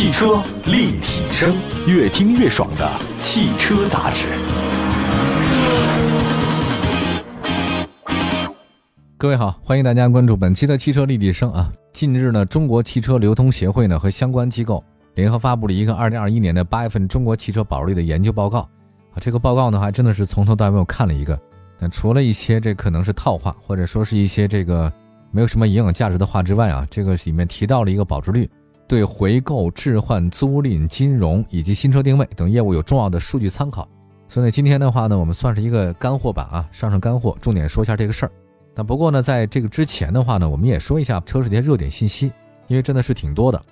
汽车立体声，越听越爽的汽车杂志。各位好，欢迎大家关注本期的汽车立体声啊。近日呢，中国汽车流通协会呢和相关机构联合发布了一个二零二一年的八月份中国汽车保值率的研究报告啊。这个报告呢还真的是从头到尾我看了一个，那除了一些这可能是套话，或者说是一些这个没有什么营养价值的话之外啊，这个里面提到了一个保值率对回购、置换、租赁、金融以及新车定位等业务有重要的数据参考。所以呢，今天的话呢，我们算是一个干货版啊，上上干货，重点说一下这个事儿。但不过呢，在这个之前的话呢，我们也说一下车市的一些热点信息，因为真的是挺多的。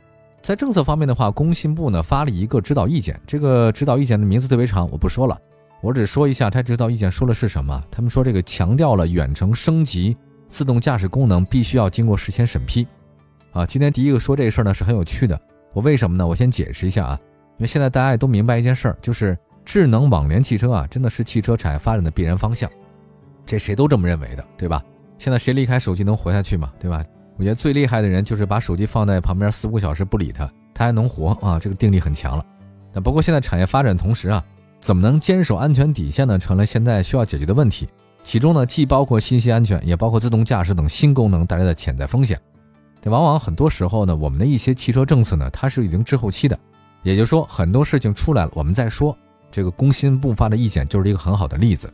在政策方面的话，工信部呢发了一个指导意见，这个指导意见的名字特别长，我不说了，我只说一下它指导意见说的是什么。他们说这个强调了远程升级自动驾驶功能必须要经过事先审批。啊，今天第一个说这个事儿呢是很有趣的，我为什么呢？我先解释一下啊，因为现在大家也都明白一件事儿，就是智能网联汽车啊，真的是汽车产业发展的必然方向。这谁都这么认为的，对吧？现在谁离开手机能活下去嘛？对吧？我觉得最厉害的人就是把手机放在旁边四五个小时不理它，它还能活啊！这个定力很强了。那不过现在产业发展同时啊，怎么能坚守安全底线呢？成了现在需要解决的问题。其中呢，既包括信息安全，也包括自动驾驶等新功能带来的潜在风险。这往往很多时候呢，我们的一些汽车政策呢，它是已经滞后期的。也就是说，很多事情出来了，我们再说。这个工信部发的意见就是一个很好的例子。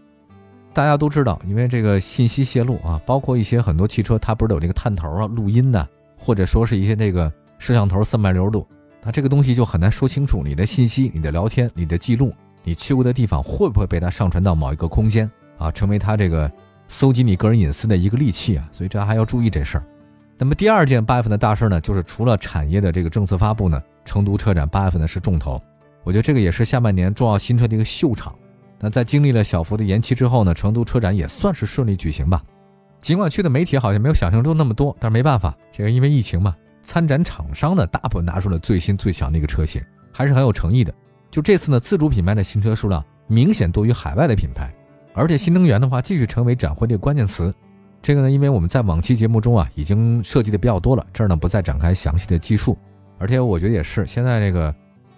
大家都知道，因为这个信息泄露啊，包括一些很多汽车，它不是有这个探头啊、录音的，或者说是一些那个摄像头三百六十度，那这个东西就很难说清楚你的信息、你的聊天、你的记录、你去过的地方会不会被它上传到某一个空间啊，成为它这个搜集你个人隐私的一个利器啊，所以这还要注意这事儿。那么第二件八月份的大事呢，就是除了产业的这个政策发布呢，成都车展八月份呢是重头，我觉得这个也是下半年重要新车的一个秀场。那在经历了小幅的延期之后呢，成都车展也算是顺利举行吧。尽管去的媒体好像没有想象中那么多，但是没办法，这个因为疫情嘛。参展厂商呢，大部分拿出了最新最强的一个车型，还是很有诚意的。就这次呢，自主品牌的新车数量明显多于海外的品牌，而且新能源的话继续成为展会的关键词。这个呢，因为我们在往期节目中啊已经涉及的比较多了，这儿呢不再展开详细的记述。而且我觉得也是，现在这个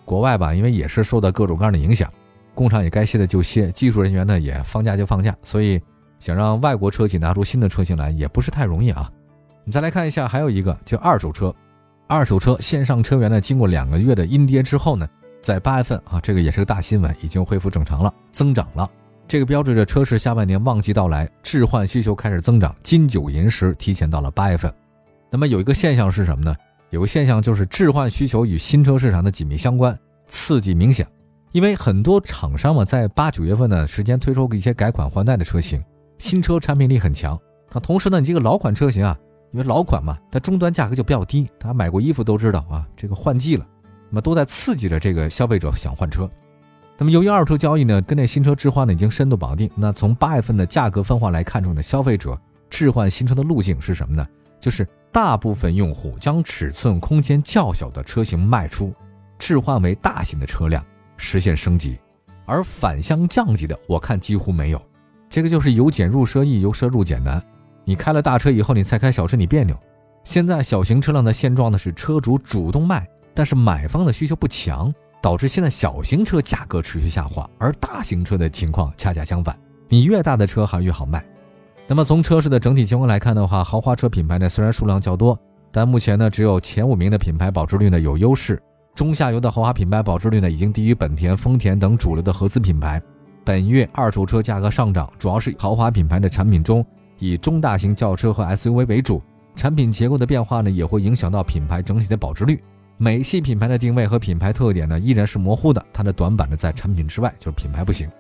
国外吧，因为也是受到各种各样的影响。工厂也该歇的就歇，技术人员呢也放假就放假，所以想让外国车企拿出新的车型来也不是太容易啊。你再来看一下，还有一个就二手车，二手车线上车源呢，经过两个月的阴跌之后呢，在八月份啊，这个也是个大新闻，已经恢复正常了，增长了。这个标志着车市下半年旺季到来，置换需求开始增长，金九银十提前到了八月份。那么有一个现象是什么呢？有个现象就是置换需求与新车市场的紧密相关，刺激明显。因为很多厂商嘛，在八九月份的时间推出一些改款换代的车型，新车产品力很强。那同时呢，你这个老款车型啊，因为老款嘛，它终端价格就比较低，大家买过衣服都知道啊，这个换季了，那么都在刺激着这个消费者想换车。那么由于二手车交易呢，跟那新车置换呢已经深度绑定，那从八月份的价格分化来看中的消费者置换新车的路径是什么呢？就是大部分用户将尺寸空间较小的车型卖出，置换为大型的车辆。实现升级，而反向降级的，我看几乎没有。这个就是由俭入奢易，由奢入俭难。你开了大车以后，你再开小车，你别扭。现在小型车辆的现状呢是车主主动卖，但是买方的需求不强，导致现在小型车价格持续下滑，而大型车的情况恰恰相反。你越大的车还越好卖。那么从车市的整体情况来看的话，豪华车品牌呢虽然数量较多，但目前呢只有前五名的品牌保值率呢有优势。中下游的豪华品牌保值率呢，已经低于本田、丰田等主流的合资品牌。本月二手车价格上涨，主要是豪华品牌的产品中以中大型轿车和 SUV 为主。产品结构的变化呢，也会影响到品牌整体的保值率。美系品牌的定位和品牌特点呢，依然是模糊的，它的短板呢在产品之外，就是品牌不行。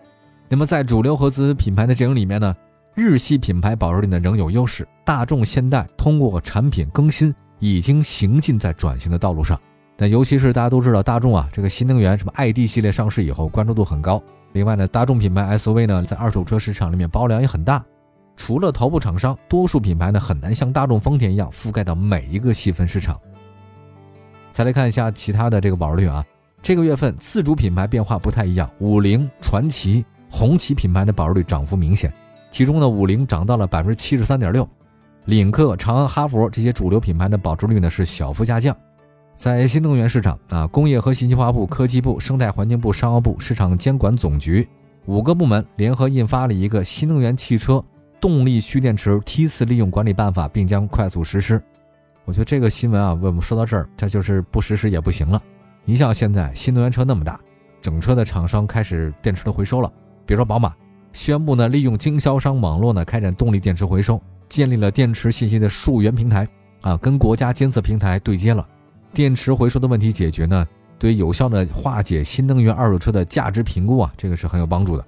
那么在主流合资品牌的阵营里面呢，日系品牌保值率呢仍有优势。大众、现代通过产品更新，已经行进在转型的道路上。那尤其是大家都知道，大众啊，这个新能源什么 ID 系列上市以后，关注度很高。另外呢，大众品牌 SUV 呢，在二手车市场里面包量也很大。除了头部厂商，多数品牌呢很难像大众、丰田一样覆盖到每一个细分市场。再来看一下其他的这个保值率啊，这个月份自主品牌变化不太一样，五菱、传祺、红旗品牌的保值率涨幅明显。其中呢，五菱涨到了百分之七十三点六，领克、长安、哈弗这些主流品牌的保值率呢是小幅下降。在新能源市场啊，工业和信息化部、科技部、生态环境部、商务部、市场监管总局五个部门联合印发了一个新能源汽车动力蓄电池梯次利用管理办法，并将快速实施。我觉得这个新闻啊，为我们说到这儿，它就是不实施也不行了。你像现在新能源车那么大，整车的厂商开始电池的回收了，比如说宝马宣布呢，利用经销商网络呢开展动力电池回收，建立了电池信息的溯源平台啊，跟国家监测平台对接了，电池回收的问题解决呢，对有效的化解新能源二手车的价值评估啊，这个是很有帮助的。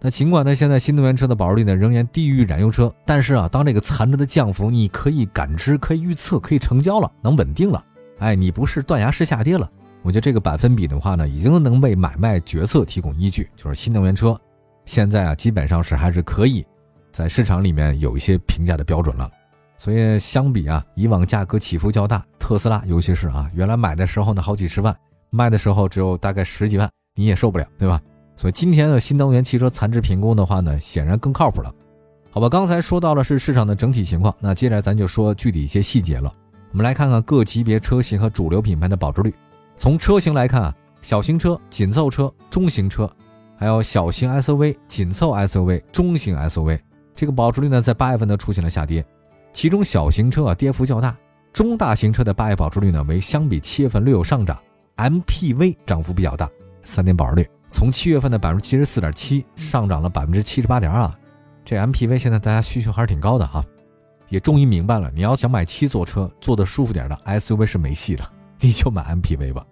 那尽管呢，现在新能源车的保值率呢仍然低于燃油车，但是啊，当这个残值的降幅你可以感知、可以预测、可以成交了，能稳定了，哎，你不是断崖式下跌了。我觉得这个百分比的话呢，已经能为买卖决策提供依据。就是新能源车，现在啊，基本上是还是可以在市场里面有一些评价的标准了。所以相比啊，以往价格起伏较大，特斯拉尤其是啊，原来买的时候呢好几十万，卖的时候只有大概十几万，你也受不了，对吧？所以今天的新能源汽车残值评估的话呢，显然更靠谱了，好吧？刚才说到了是市场的整体情况，那接着咱就说具体一些细节了。我们来看看各级别车型和主流品牌的保值率。从车型来看啊，小型车、紧凑车、中型车，还有小型 SUV、紧凑 SUV、中型 SUV，这个保值率呢，在八月份呢出现了下跌。其中小型车啊跌幅较大，中大型车的八月保值率呢为相比七月份略有上涨，MPV 涨幅比较大，三年保值率。从七月份的百分之七十四点七上涨了百分之七十八点二，这 MPV 现在大家需求还是挺高的啊，也终于明白了，你要想买七座车坐的舒服点的 SUV 是没戏的，你就买 MPV 吧。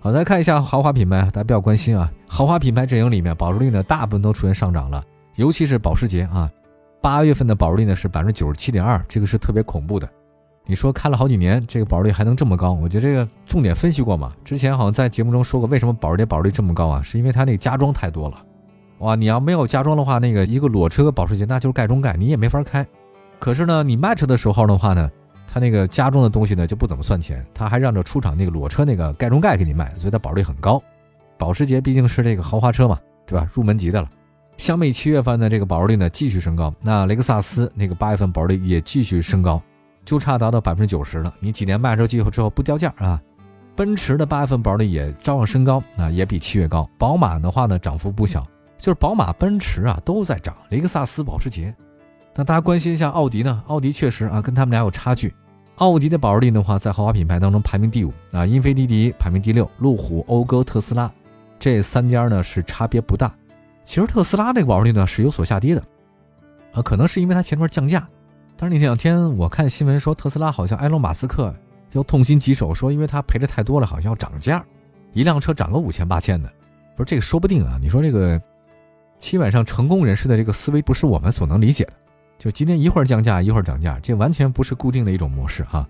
好，再看一下豪华品牌，大家比较关心啊，豪华品牌阵营里面保值率呢大部分都出现上涨了，尤其是保时捷啊，八月份的保值率呢是百分之九十七点二，这个是特别恐怖的。你说开了好几年，这个保值率还能这么高？我觉得这个重点分析过嘛。之前好像在节目中说过，为什么保时捷保值率这么高啊？是因为它那个加装太多了。哇，你要没有加装的话，那个一个裸车保时捷那就是盖中盖，你也没法开。可是呢，你卖车的时候的话呢，它那个加装的东西呢就不怎么算钱，它还让着出厂那个裸车那个盖中盖给你卖，所以它保值率很高。保时捷毕竟是这个豪华车嘛，对吧？入门级的了。相比七月份的这个保值率呢继续升高，那雷克萨斯那个八月份保值率也继续升高。就差达到百分之九十了。你几年卖出去以后之后不掉价啊？奔驰的八月份保值率也照样升高啊，也比七月高。宝马的话呢，涨幅不小，就是宝马、奔驰啊都在涨。雷克萨斯、保时捷，那大家关心一下奥迪呢？奥迪确实啊，跟他们俩有差距。奥迪的保值率的话，在豪华品牌当中排名第五啊，英菲尼迪排名第六，路虎、讴歌、特斯拉这三家呢是差别不大。其实特斯拉这个保值率呢是有所下跌的啊，可能是因为它前段降价。但是那两天我看新闻说，特斯拉好像埃隆·马斯克就痛心疾首，说因为他赔的太多了，好像要涨价，一辆车涨个五千八千的。不是这个说不定啊，你说这个基本上成功人士的这个思维不是我们所能理解的，就今天一会儿降价一会儿涨价，这完全不是固定的一种模式哈。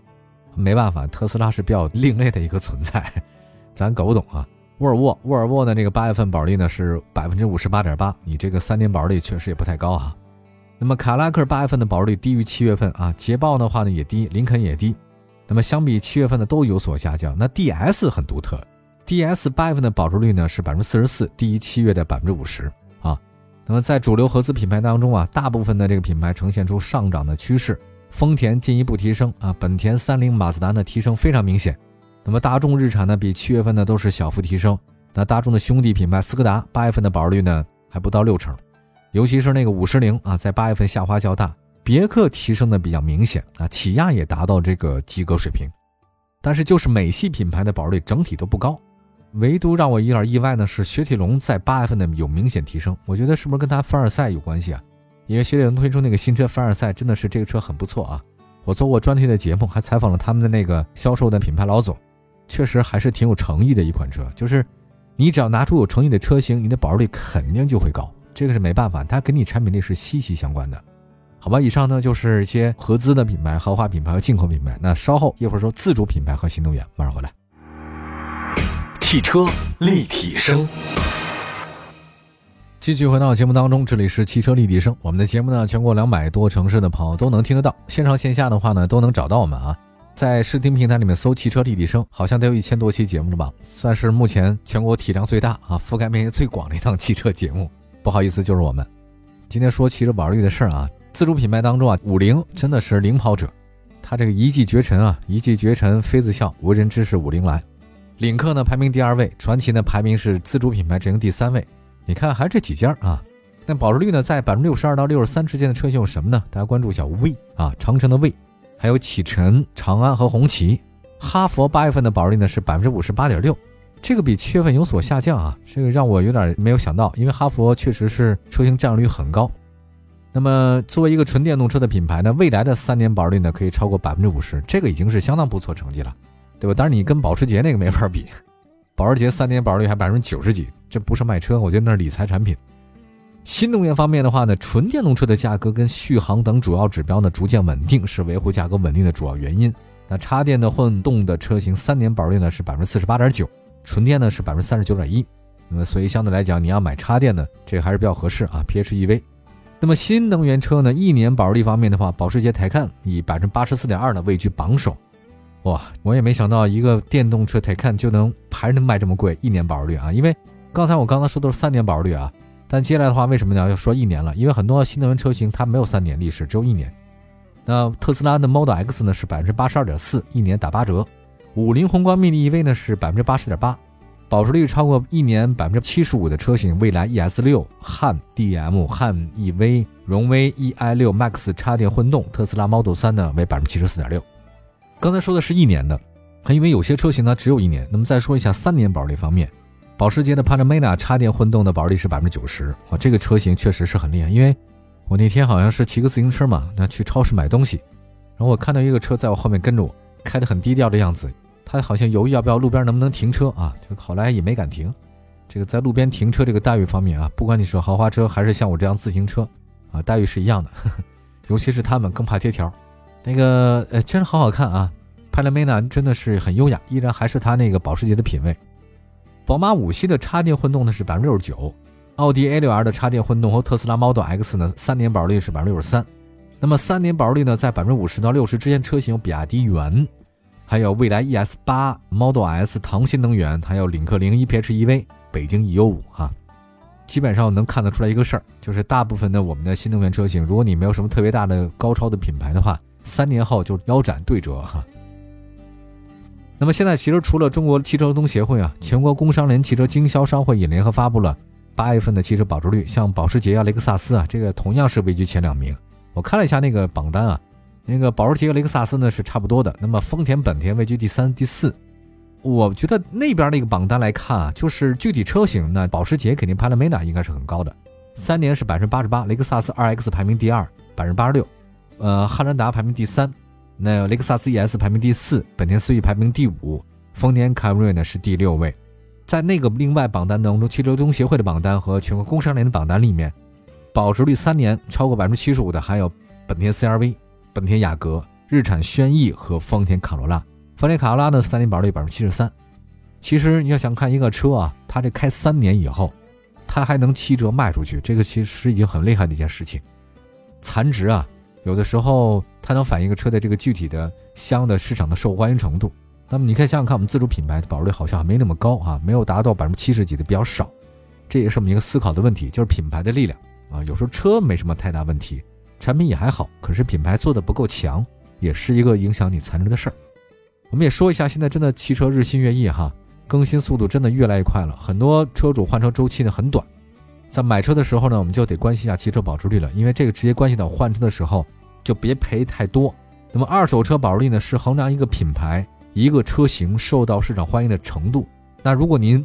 没办法，特斯拉是比较另类的一个存在，咱搞不懂啊。沃尔沃，沃尔沃的这个八月份保利呢是百分之五十八点八，你这个三年保利确实也不太高啊。那么卡拉克八月份的保值率低于七月份啊，捷豹的话呢也低，林肯也低。那么相比七月份的都有所下降。那 DS 很独特，DS 八月份的保值率呢是百分之四十四，低于七月的百分之五十啊。那么在主流合资品牌当中啊，大部分的这个品牌呈现出上涨的趋势，丰田进一步提升啊，本田、三菱、马自达的提升非常明显。那么大众、日产呢比七月份呢都是小幅提升。那大众的兄弟品牌斯柯达八月份的保值率呢还不到六成。尤其是那个五十铃啊，在八月份下滑较大，别克提升的比较明显啊，起亚也达到这个及格水平，但是就是美系品牌的保值率整体都不高，唯独让我有点意外呢是雪铁龙在八月份呢有明显提升，我觉得是不是跟它凡尔赛有关系啊？因为雪铁龙推出那个新车凡尔赛真的是这个车很不错啊，我做过专题的节目，还采访了他们的那个销售的品牌老总，确实还是挺有诚意的一款车，就是你只要拿出有诚意的车型，你的保值率肯定就会高。这个是没办法，它跟你产品力是息息相关的，好吧？以上呢就是一些合资的品牌、豪华品牌和进口品牌。那稍后一会儿说自主品牌和新能源，马上回来。汽车立体声，继续回到节目当中，这里是汽车立体声。我们的节目呢，全国两百多城市的朋友都能听得到，线上线下的话呢，都能找到我们啊。在视听平台里面搜“汽车立体声”，好像得有一千多期节目了吧？算是目前全国体量最大啊，覆盖面积最广的一档汽车节目。不好意思，就是我们今天说汽车保值率的事儿啊。自主品牌当中啊，五菱真的是领跑者，它这个一骑绝尘啊，一骑绝尘，妃子笑，无人知是五菱来。领克呢排名第二位，传祺呢排名是自主品牌阵营第三位。你看还是这几家啊？那保值率呢，在百分之六十二到六十三之间的车型有什么呢？大家关注一下魏啊，长城的魏，还有启辰、长安和红旗。哈佛八月份的保值率呢是百分之五十八点六，这个比七月份有所下降啊，这个让我有点没有想到，因为哈佛确实是车型占有率很高。那么作为一个纯电动车的品牌呢，未来的三年保值率呢可以超过百分之五十，这个已经是相当不错成绩了，对吧？但是你跟保时捷那个没法比，保时捷三年保值率还百分之九十几，这不是卖车，我觉得那是理财产品。新能源方面的话呢，纯电动车的价格跟续航等主要指标呢逐渐稳定，是维护价格稳定的主要原因。那插电的混动的车型三年保值率呢是百分之四十八点九，纯电呢是百分之三十九点一。那么所以相对来讲，你要买插电的，这个还是比较合适啊。PHEV。那么新能源车呢，一年保值率方面的话，保时捷 Taycan 以百分之八十四点二呢位居榜首。哇，我也没想到一个电动车 Taycan 就能还能卖这么贵，一年保值率啊！因为刚才我刚刚说都是三年保值率啊，但接下来的话为什么呢？要说一年了？因为很多新能源车型它没有三年历史，只有一年。那特斯拉的 Model X 呢是百分之八十二点四，一年打八折；五菱宏光 mini EV 呢是百分之八十点八，保值率超过一年百分之七十五的车型，蔚来 ES 六、汉 DM、汉 EV、荣威 Ei 六 Max 插电混动，特斯拉 Model 三呢为百分之七十四点六。刚才说的是一年的，因为有些车型呢只有一年。那么再说一下三年保值率方面，保时捷的 Panamera 插电混动的保值率是百分之九十啊，这个车型确实是很厉害，因为。我那天好像是骑个自行车嘛，那去超市买东西，然后我看到一个车在我后面跟着我，开得很低调的样子，他好像犹豫要不要路边能不能停车啊，就后来也没敢停。这个在路边停车这个待遇方面啊，不管你是豪华车还是像我这样自行车啊，待遇是一样的，尤其是他们更怕贴条。那个呃，真好好看啊，派拉梅纳真的是很优雅，依然还是他那个保时捷的品味。宝马五系的插电混动呢是百分之六十九。奥迪 A6L 的插电混动和特斯拉 Model X 呢，三年保率是百分之六十三。那么三年保率呢，在百分之五十到六十之间，车型有比亚迪元，还有蔚来 ES 八、Model S 唐新能源，还有领克零一 PHEV、北京 E U 五哈。基本上能看得出来一个事儿，就是大部分的我们的新能源车型，如果你没有什么特别大的高超的品牌的话，三年后就腰斩对折哈。那么现在其实除了中国汽车流通协会啊，全国工商联汽车经销商会也联合发布了。八月份的汽车保值率，像保时捷啊、雷克萨斯啊，这个同样是位居前两名。我看了一下那个榜单啊，那个保时捷和雷克萨斯呢是差不多的。那么丰田、本田位居第三、第四。我觉得那边那个榜单来看啊，就是具体车型，呢保时捷肯定 Panamera 应该是很高的，三年是百分之八十八。雷克萨斯 2X 排名第二，百分之八十六。呃，汉兰达排名第三，那雷克萨斯 ES 排名第四，本田思域排名第五，丰田凯美瑞呢是第六位。在那个另外榜单当中，汽车流通协会的榜单和全国工商联的榜单里面，保值率三年超过百分之七十五的还有本田 CRV、本田雅阁、日产轩逸和丰田卡罗拉。丰田卡罗拉呢，三年保值率百分之七十三。其实你要想看一个车啊，它这开三年以后，它还能七折卖出去，这个其实已经很厉害的一件事情。残值啊，有的时候它能反映一个车的这个具体的相应的市场的受欢迎程度。那么你可以想想看，我们自主品牌的保值率好像还没那么高啊，没有达到百分之七十几的比较少，这也是我们一个思考的问题，就是品牌的力量啊。有时候车没什么太大问题，产品也还好，可是品牌做的不够强，也是一个影响你残值的事儿。我们也说一下，现在真的汽车日新月异哈，更新速度真的越来越快了，很多车主换车周期呢很短，在买车的时候呢，我们就得关心一下汽车保值率了，因为这个直接关系到换车的时候就别赔太多。那么二手车保值率呢，是衡量一个品牌。一个车型受到市场欢迎的程度，那如果您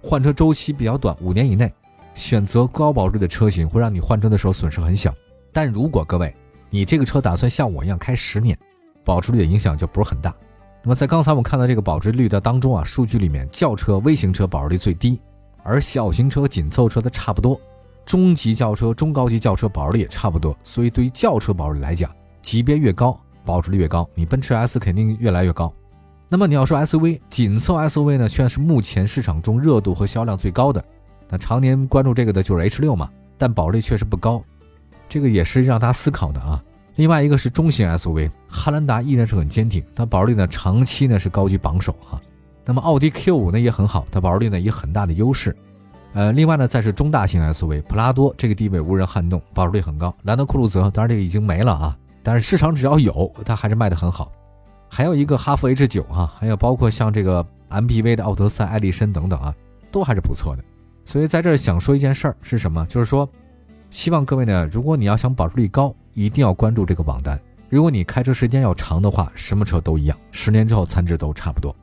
换车周期比较短，五年以内，选择高保值率的车型，会让你换车的时候损失很小。但如果各位你这个车打算像我一样开十年，保值率的影响就不是很大。那么在刚才我们看到这个保值率的当中啊，数据里面轿车、微型车保值率最低，而小型车、紧凑车的差不多，中级轿车、中高级轿车保值率也差不多。所以对于轿车保值率来讲，级别越高，保值率越高。你奔驰 S 肯定越来越高。那么你要说 SUV 紧凑 SUV 呢，却是目前市场中热度和销量最高的。那常年关注这个的就是 H 六嘛，但保值率确实不高，这个也是让大家思考的啊。另外一个是中型 SUV，汉兰达依然是很坚挺，它保值率呢长期呢是高居榜首哈。那么奥迪 Q 五呢也很好，它保值率呢也很大的优势。呃，另外呢再是中大型 SUV，普拉多这个地位无人撼动，保值率很高。兰德酷路泽当然这个已经没了啊，但是市场只要有，它还是卖的很好。还有一个哈弗 H 九啊，还有包括像这个 MPV 的奥德赛、艾力绅等等啊，都还是不错的。所以在这儿想说一件事儿是什么？就是说，希望各位呢，如果你要想保值率高，一定要关注这个榜单。如果你开车时间要长的话，什么车都一样，十年之后残值都差不多。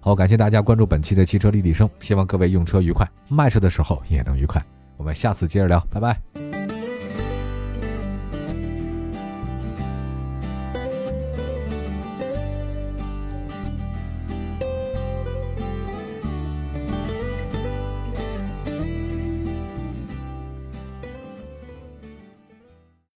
好，感谢大家关注本期的汽车立体声，希望各位用车愉快，卖车的时候也能愉快。我们下次接着聊，拜拜。